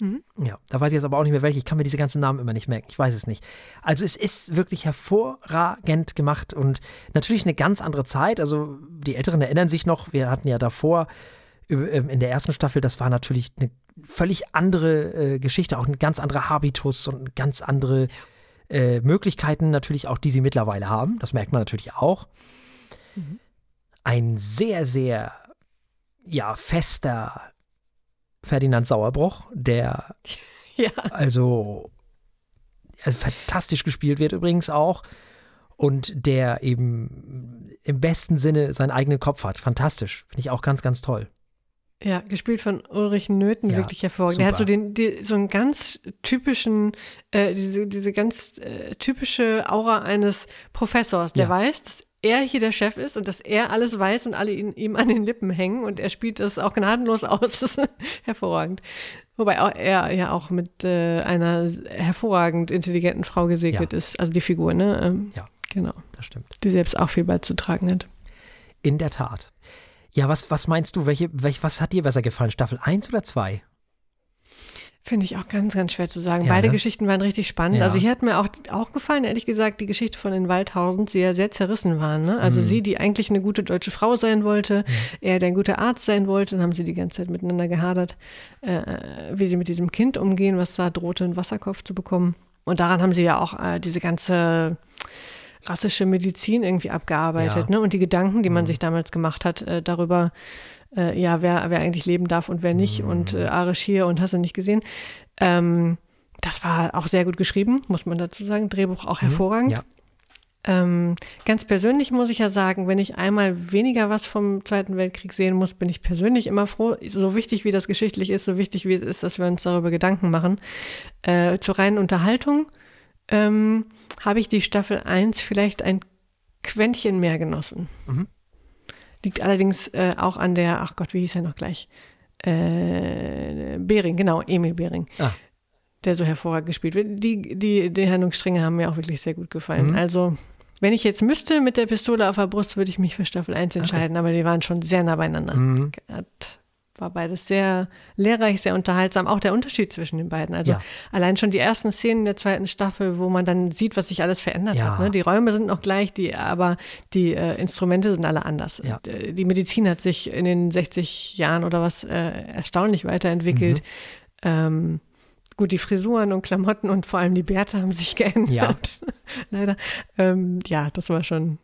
Mhm. Ja, da weiß ich jetzt aber auch nicht mehr welche. Ich kann mir diese ganzen Namen immer nicht merken. Ich weiß es nicht. Also es ist wirklich hervorragend gemacht und natürlich eine ganz andere Zeit. Also die Älteren erinnern sich noch, wir hatten ja davor ähm, in der ersten Staffel, das war natürlich eine völlig andere äh, Geschichte, auch ein ganz anderer Habitus und ganz andere äh, Möglichkeiten natürlich auch, die sie mittlerweile haben. Das merkt man natürlich auch. Mhm. Ein sehr, sehr ja, fester Ferdinand Sauerbruch, der Ja. also äh, fantastisch gespielt wird übrigens auch und der eben im besten Sinne seinen eigenen Kopf hat. Fantastisch. Finde ich auch ganz, ganz toll. Ja, gespielt von Ulrich Nöthen, Ja, wirklich hervorragend. Der hat so den, die, so einen ganz typischen, äh, diese, diese ganz äh, typische Aura eines Professors, der Ja. weiß, dass er hier der Chef ist und dass er alles weiß und alle ihn, ihm an den Lippen hängen und er spielt das auch gnadenlos aus. Hervorragend. Wobei auch er ja auch mit äh, einer hervorragend intelligenten Frau gesegnet Ja. ist, also die Figur, ne? Ähm, Ja. Genau. Das stimmt. Die selbst auch viel beizutragen hat. In der Tat. Ja, was, was meinst du? Welche, welch, was hat dir besser gefallen? Staffel 1 oder 2? Finde ich auch ganz, ganz schwer zu sagen. Ja, Beide ne? Geschichten waren richtig spannend. Ja. Also hier hat mir auch, auch gefallen, ehrlich gesagt, die Geschichte von den Waldhausens, die ja sehr zerrissen waren. Ne? Also Mhm. sie, die eigentlich eine gute deutsche Frau sein wollte, er, der ein guter Arzt sein wollte, dann haben sie die ganze Zeit miteinander gehadert, äh, wie sie mit diesem Kind umgehen, was da drohte, einen Wasserkopf zu bekommen. Und daran haben sie ja auch äh, diese ganze rassische Medizin irgendwie abgearbeitet. Ja. Ne? Und die Gedanken, die man Mhm. sich damals gemacht hat, äh, darüber, äh, ja, wer, wer eigentlich leben darf und wer nicht Mhm. und äh, Arisch hier und hast du nicht gesehen. Ähm, das war auch sehr gut geschrieben, muss man dazu sagen. Drehbuch auch hervorragend. Mhm. Ja. Ähm, ganz persönlich muss ich ja sagen, wenn ich einmal weniger was vom Zweiten Weltkrieg sehen muss, bin ich persönlich immer froh. So wichtig wie das geschichtlich ist, so wichtig wie es ist, dass wir uns darüber Gedanken machen. Äh, zur reinen Unterhaltung ähm, habe ich die Staffel 1 vielleicht ein Quäntchen mehr genossen. Mhm. Liegt allerdings äh, auch an der, ach Gott, wie hieß er noch gleich? Äh, Behring, genau, Emil Behring Ah. der so hervorragend gespielt wird. Die, die, die Handlungsstränge haben mir auch wirklich sehr gut gefallen. Mhm. Also, wenn ich jetzt müsste mit der Pistole auf der Brust, würde ich mich für Staffel 1 entscheiden, aber die waren schon sehr nah beieinander. Mhm. Hat, war beides sehr lehrreich, sehr unterhaltsam. Auch der Unterschied zwischen den beiden. Also Ja. allein schon die ersten Szenen der zweiten Staffel, wo man dann sieht, was sich alles verändert Ja. hat. Ne? Die Räume sind noch gleich, die, aber die äh, Instrumente sind alle anders. Ja. Und, äh, die Medizin hat sich in den 60 Jahren oder was äh, erstaunlich weiterentwickelt. Mhm. Ähm, gut, die Frisuren und Klamotten und vor allem die Bärte haben sich geändert. Leider. Ähm, ja, das war schon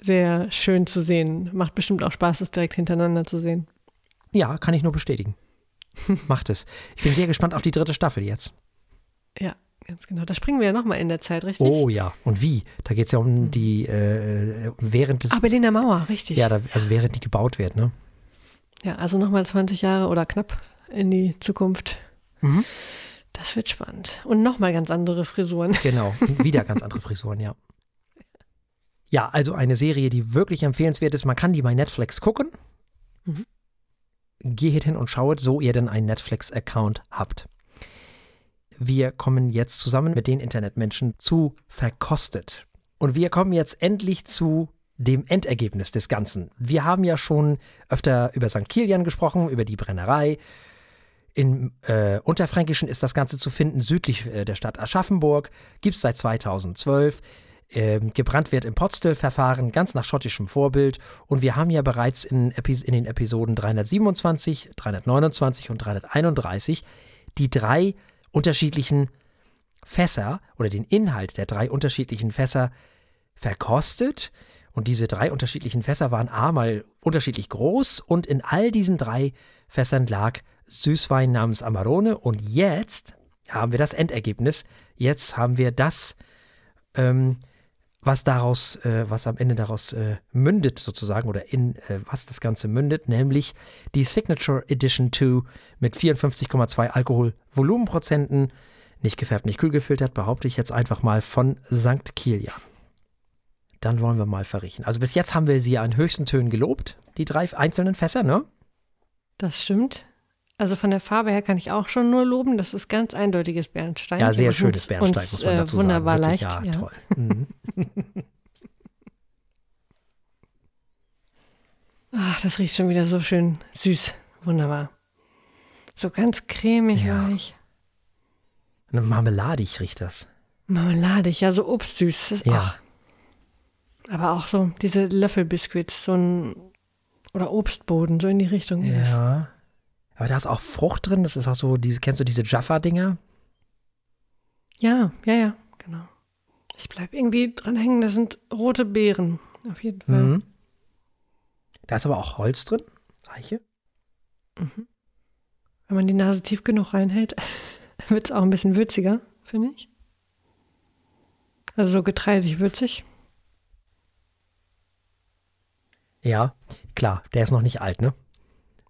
sehr schön zu sehen. Macht bestimmt auch Spaß, das direkt hintereinander zu sehen. Ja, kann ich nur bestätigen. Macht es. Ich bin sehr gespannt auf die dritte Staffel jetzt. Ja, ganz genau. Da springen wir ja nochmal in der Zeit, richtig? Oh ja. Und wie? Da geht es ja um die, äh, während des. Ah, Berliner Mauer, richtig. ja, da, also während die gebaut wird, ne? Ja, also nochmal 20 Jahre oder knapp in die Zukunft. Mhm. Das wird spannend. Und nochmal ganz andere Frisuren. Genau. Wieder ganz andere Frisuren, ja. Ja, also eine Serie, die wirklich empfehlenswert ist. Man kann die bei Netflix gucken. Mhm. Geht hin und schaut, so ihr denn einen Netflix-Account habt. Wir kommen jetzt zusammen mit den Internetmenschen zu Verkostet. Und wir kommen jetzt endlich zu dem Endergebnis des Ganzen. Wir haben ja schon öfter über St. Kilian gesprochen, über die Brennerei. Im äh, Unterfränkischen ist das Ganze zu finden, südlich äh, der Stadt Aschaffenburg. Gibt es seit 2012. Ähm, gebrannt wird im Potstill-Verfahren, ganz nach schottischem Vorbild. Und wir haben ja bereits in, in den Episoden 327, 329 und 331 die drei unterschiedlichen Fässer oder den Inhalt der drei unterschiedlichen Fässer verkostet. Und diese drei unterschiedlichen Fässer waren A mal unterschiedlich groß und in all diesen drei Fässern lag Süßwein namens Amarone. Und jetzt haben wir das Endergebnis. Jetzt haben wir das, ähm, was daraus, äh, was am Ende daraus äh, mündet sozusagen oder in äh, was das Ganze mündet, nämlich die Signature Edition 2 mit 54,2 Alkoholvolumenprozenten, nicht gefärbt, nicht kühl gefiltert, behaupte ich jetzt einfach mal von St. Kilian. Dann wollen wir mal verrichten. Also bis jetzt haben wir sie an höchsten Tönen gelobt, die drei einzelnen Fässer, ne? Das stimmt. Also von der Farbe her kann ich auch schon nur loben. Das ist ganz eindeutiges Bernstein. Ja, sehr schönes Bernstein, uns, muss man äh, dazu wunderbar sagen. Wirklich, leicht. Ja, ja. toll. Mhm. Ach, das riecht schon wieder so schön süß. Wunderbar. So ganz cremig Ja. weich. Marmeladig riecht das. Marmeladig, ja, so obstsüß. Ja. ach. Aber auch so diese Löffelbiskuits, so ein oder Obstboden, so in die Richtung. geht es. Aber da ist auch Frucht drin. Das ist auch so, diese, kennst du diese Jaffa-Dinger? ja, ja, ja, genau. Ich bleib irgendwie dran hängen, das sind rote Beeren. Auf jeden Fall. Mhm. Da ist aber auch Holz drin. Eiche. Mhm. Wenn man die Nase tief genug reinhält, wird es auch ein bisschen würziger, finde ich. Also so getreidig würzig. Ja, klar, der ist noch nicht alt, ne?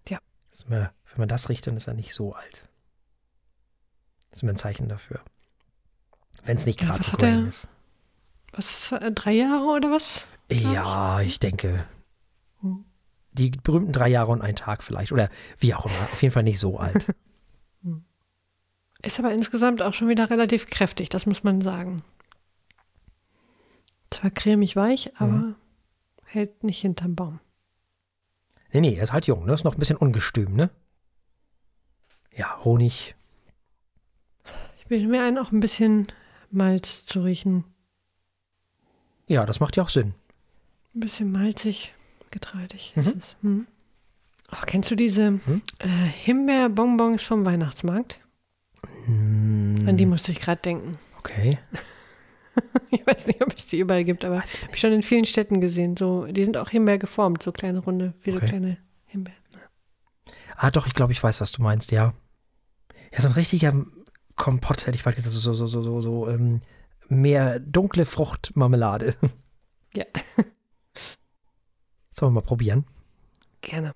Ja. Das ist mir, wenn man das riecht, dann ist er nicht so alt. Das ist mir ein Zeichen dafür. Wenn es nicht Ja, gerade er? ist. Was, äh, drei Jahre oder was? Ja, ich denke. Hm. Die berühmten drei Jahre und ein Tag vielleicht. Oder wie auch immer. Auf jeden Fall nicht so alt. Ist aber insgesamt auch schon wieder relativ kräftig, das muss man sagen. Zwar cremig weich, aber Mhm. hält nicht hinterm Baum. Nee, nee, er ist halt jung, ne? Ist noch ein bisschen ungestüm, ne? Ja, Honig. Ich bilde mir ein, auch ein bisschen Malz zu riechen. Ja, das macht ja auch Sinn. Ein bisschen malzig, getreidig. Mhm. ist es. Hm. Oh, kennst du diese Hm? äh, Himbeerbonbons vom Weihnachtsmarkt? Hm, An die musste ich gerade denken. okay. Ich weiß nicht, ob es die überall gibt, aber habe ich schon in vielen Städten gesehen. So, die sind auch Himbeer geformt, so kleine Runde, wie so Okay. kleine Himbeeren. Ah, doch, ich glaube, ich weiß, was du meinst, ja. Ja, so ein richtiger Kompott, hätte ich bald gesagt, so, so, so, so, so, ähm, mehr dunkle Fruchtmarmelade. Ja. Sollen wir mal probieren? Gerne.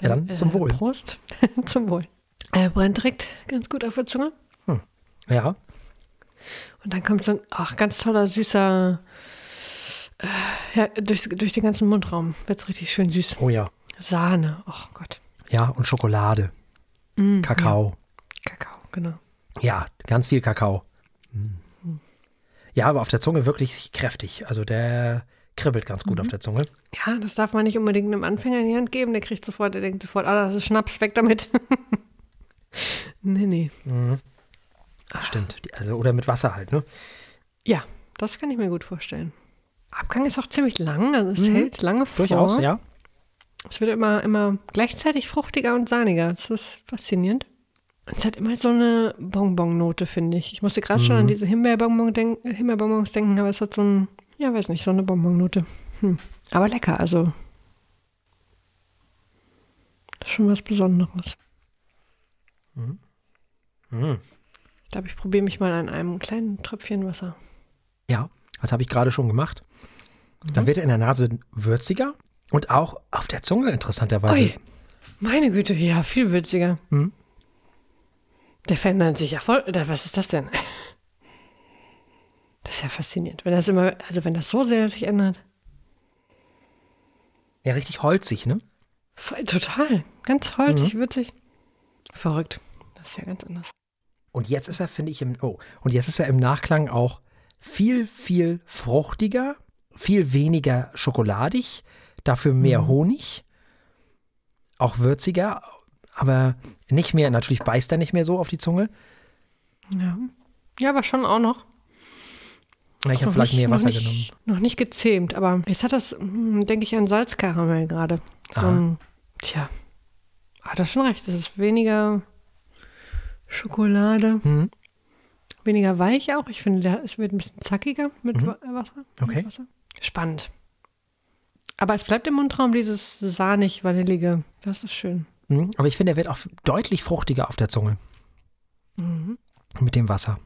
Ja, dann zum Wohl. Prost. zum Wohl. Er brennt direkt ganz gut auf der Zunge. Ja. Und dann kommt so ein ach, ganz toller, süßer, äh, ja, durch, durch den ganzen Mundraum wird es richtig schön süß. Oh ja. Sahne, oh Gott. Ja, und Schokolade, Mm, Kakao. Ja, Kakao, genau. Ja, ganz viel Kakao. Mm. Ja, aber auf der Zunge wirklich kräftig. Also der kribbelt ganz gut auf der Zunge. Ja, das darf man nicht unbedingt einem Anfänger in die Hand geben. Der kriegt sofort, der denkt sofort, ah, das ist Schnaps, weg damit. nee, nee. Mhm. Stimmt. Die- Also, oder mit Wasser halt, ne? Ja, das kann ich mir gut vorstellen. Abgang ist auch ziemlich lang, also es Mhm. hält lange vor. Durchaus, ja. Es wird immer, immer gleichzeitig fruchtiger und sahniger. Das ist faszinierend. Und es hat immer so eine Bonbon-Note, finde ich. Ich musste gerade schon Mhm. an diese Himbeerbonbon denk Himbeerbonbons denken, aber es hat so ein, ja, weiß nicht, so eine Bonbon-Note. Hm. Aber lecker, also. Schon was Besonderes. Mhm. Ich glaube, ich probiere mich mal an einem kleinen Tröpfchen Wasser. Ja, das habe ich gerade schon gemacht. Mhm. Dann wird er in der Nase würziger und auch auf der Zunge interessanterweise. Ui, meine Güte, ja, viel würziger. Mhm. Der verändert sich ja voll. Was ist das denn? Das ist ja faszinierend. Wenn das immer, also wenn das so sehr sich ändert. Ja, richtig holzig, ne? Voll, total. Ganz holzig, Mhm. würzig. Verrückt. Das ist ja ganz anders. Und jetzt ist er, finde ich, im, oh, und jetzt ist er im Nachklang auch viel, viel fruchtiger, viel weniger schokoladig, dafür mehr Honig, auch würziger, aber nicht mehr, natürlich beißt er nicht mehr so auf die Zunge. Ja. Ja, aber schon auch noch. Ich habe Noch vielleicht nicht- mehr noch Wasser nicht, genommen. Noch nicht gezähmt, aber jetzt hat das, hm, denke ich, an Salzkaramell gerade. So ein, tja, hat er schon recht. Es ist weniger Schokolade, Mhm. weniger weich auch. Ich finde, der, es wird ein bisschen zackiger mit Mhm. Wa- Wasser. mit Okay. Wasser. Spannend. Aber es bleibt im Mundraum dieses sahnig-vanillige. Das ist schön. Mhm. Aber ich finde, er wird auch deutlich fruchtiger auf der Zunge Mhm. mit dem Wasser.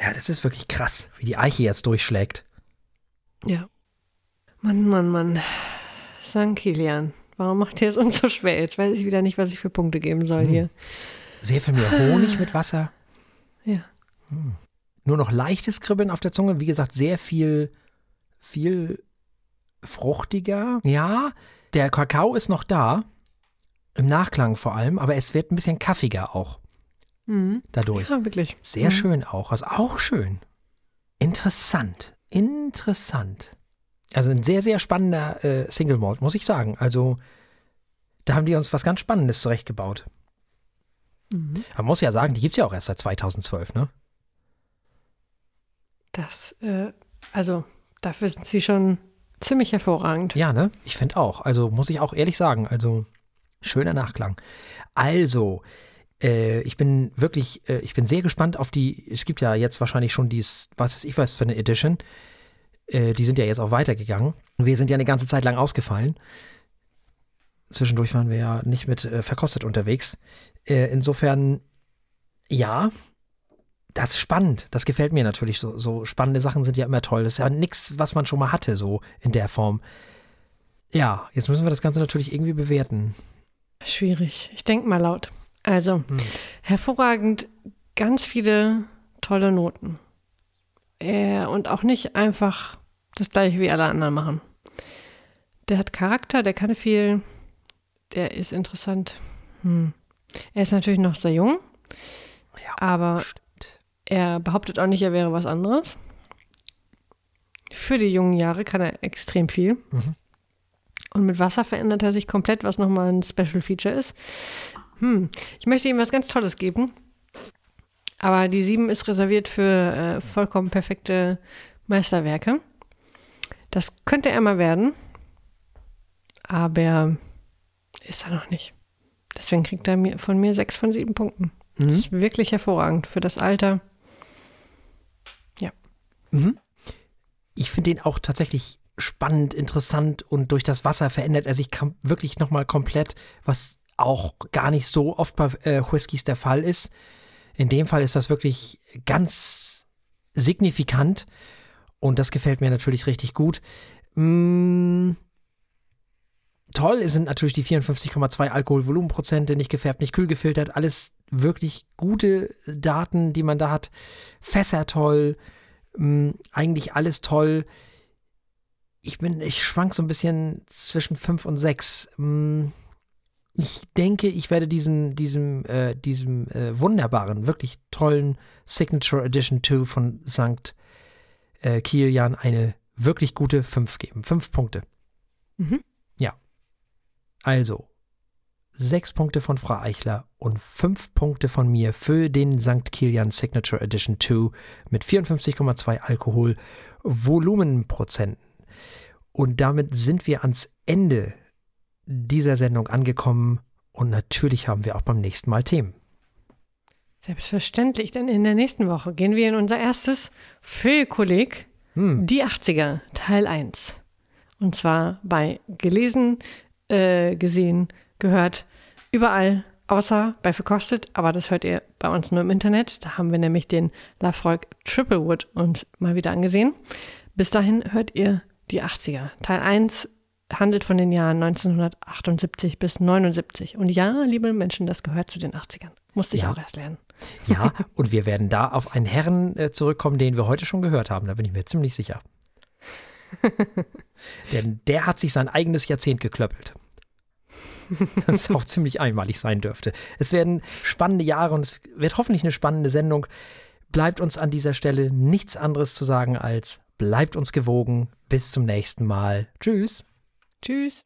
Ja, das ist wirklich krass, wie die Eiche jetzt durchschlägt. Ja. Mann, Mann, Mann. St. Kilian, warum macht ihr es uns so schwer? Jetzt weiß ich wieder nicht, was ich für Punkte geben soll Mhm. hier. Sehr viel mehr Honig mit Wasser. Ja. Nur noch leichtes Kribbeln auf der Zunge. Wie gesagt, sehr viel, viel fruchtiger. Ja, der Kakao ist noch da. Im Nachklang vor allem, aber es wird ein bisschen kaffiger auch Mhm. dadurch. Ja, wirklich. Sehr Mhm. schön auch. Also auch schön. Interessant. Interessant. Also ein sehr, sehr spannender äh, Single Malt, muss ich sagen. Also da haben die uns was ganz Spannendes zurechtgebaut. Mhm. Man muss ja sagen, die gibt es ja auch erst seit 2012, ne? Das, äh, also dafür sind sie schon ziemlich hervorragend. Ja, ne? Ich finde auch. Also muss ich auch ehrlich sagen. Also schöner Nachklang. Also, äh, ich bin wirklich, äh, ich bin sehr gespannt auf die, es gibt ja jetzt wahrscheinlich schon dies, was ist ich weiß für eine Edition. Äh, die sind ja jetzt auch weitergegangen. Wir sind ja eine ganze Zeit lang ausgefallen. Zwischendurch waren wir ja nicht mit äh, verkostet unterwegs. Äh, insofern, ja, das ist spannend. Das gefällt mir natürlich. So, so spannende Sachen sind ja immer toll. Das ist ja nichts, was man schon mal hatte, so in der Form. Ja, jetzt müssen wir das Ganze natürlich irgendwie bewerten. Schwierig. Ich denke mal laut. Also, Hm. hervorragend, ganz viele tolle Noten. Äh, und auch nicht einfach das gleiche wie alle anderen machen. Der hat Charakter, der kann viel, der ist interessant. Hm. Er ist natürlich noch sehr jung, Ja, aber stimmt. Er behauptet auch nicht, er wäre was anderes. Für die jungen Jahre kann er extrem viel. Mhm. Und mit Wasser verändert er sich komplett, was nochmal ein Special Feature ist. Hm. Ich möchte ihm was ganz Tolles geben. Aber die 7 ist reserviert für äh, vollkommen perfekte Meisterwerke. Das könnte er mal werden. Aber ist er noch nicht. Deswegen kriegt er mir, von mir 6 von 7 Punkten. Das Mhm. ist wirklich hervorragend für das Alter. Mhm. Ich finde den auch tatsächlich spannend, interessant und durch das Wasser verändert er sich kom- wirklich nochmal komplett, was auch gar nicht so oft bei äh, Whiskys der Fall ist. In dem Fall ist das wirklich ganz signifikant und das gefällt mir natürlich richtig gut. Mm, toll sind natürlich die 54,2 Alkoholvolumenprozente, nicht gefärbt, nicht kühl gefiltert, alles wirklich gute Daten, die man da hat. Fässer toll, mm, eigentlich alles toll. Ich bin, ich schwank so ein bisschen zwischen 5 und 6. Ich denke, ich werde diesem, diesem, äh, diesem äh, wunderbaren, wirklich tollen Signature Edition 2 von St. Äh, Kilian eine wirklich gute 5 geben. 5 Punkte. Mhm. Ja. Also, 6 Punkte von Frau Eichler und 5 Punkte von mir für den St. Kilian Signature Edition 2 mit 54,2 Alkohol Volumenprozenten. Und damit sind wir ans Ende dieser Sendung angekommen und natürlich haben wir auch beim nächsten Mal Themen. Selbstverständlich, denn in der nächsten Woche gehen wir in unser erstes Feuillekolleg, Hm. die 80er, Teil 1. Und zwar bei gelesen, äh, gesehen, gehört, überall, außer bei Verkostet, aber das hört ihr bei uns nur im Internet. Da haben wir nämlich den Lafroig Triplewood uns mal wieder angesehen. Bis dahin hört ihr die 80er. Teil 1 handelt von den Jahren 1978 bis 79. Und ja, liebe Menschen, das gehört zu den 80ern. Musste ich Ja. auch erst lernen. Ja, und wir werden da auf einen Herren äh, zurückkommen, den wir heute schon gehört haben. Da bin ich mir ziemlich sicher. Denn der hat sich sein eigenes Jahrzehnt geklöppelt. Das auch ziemlich einmalig sein dürfte. Es werden spannende Jahre und es wird hoffentlich eine spannende Sendung. Bleibt uns an dieser Stelle nichts anderes zu sagen als bleibt uns gewogen. Bis zum nächsten Mal. Tschüss. Tschüss.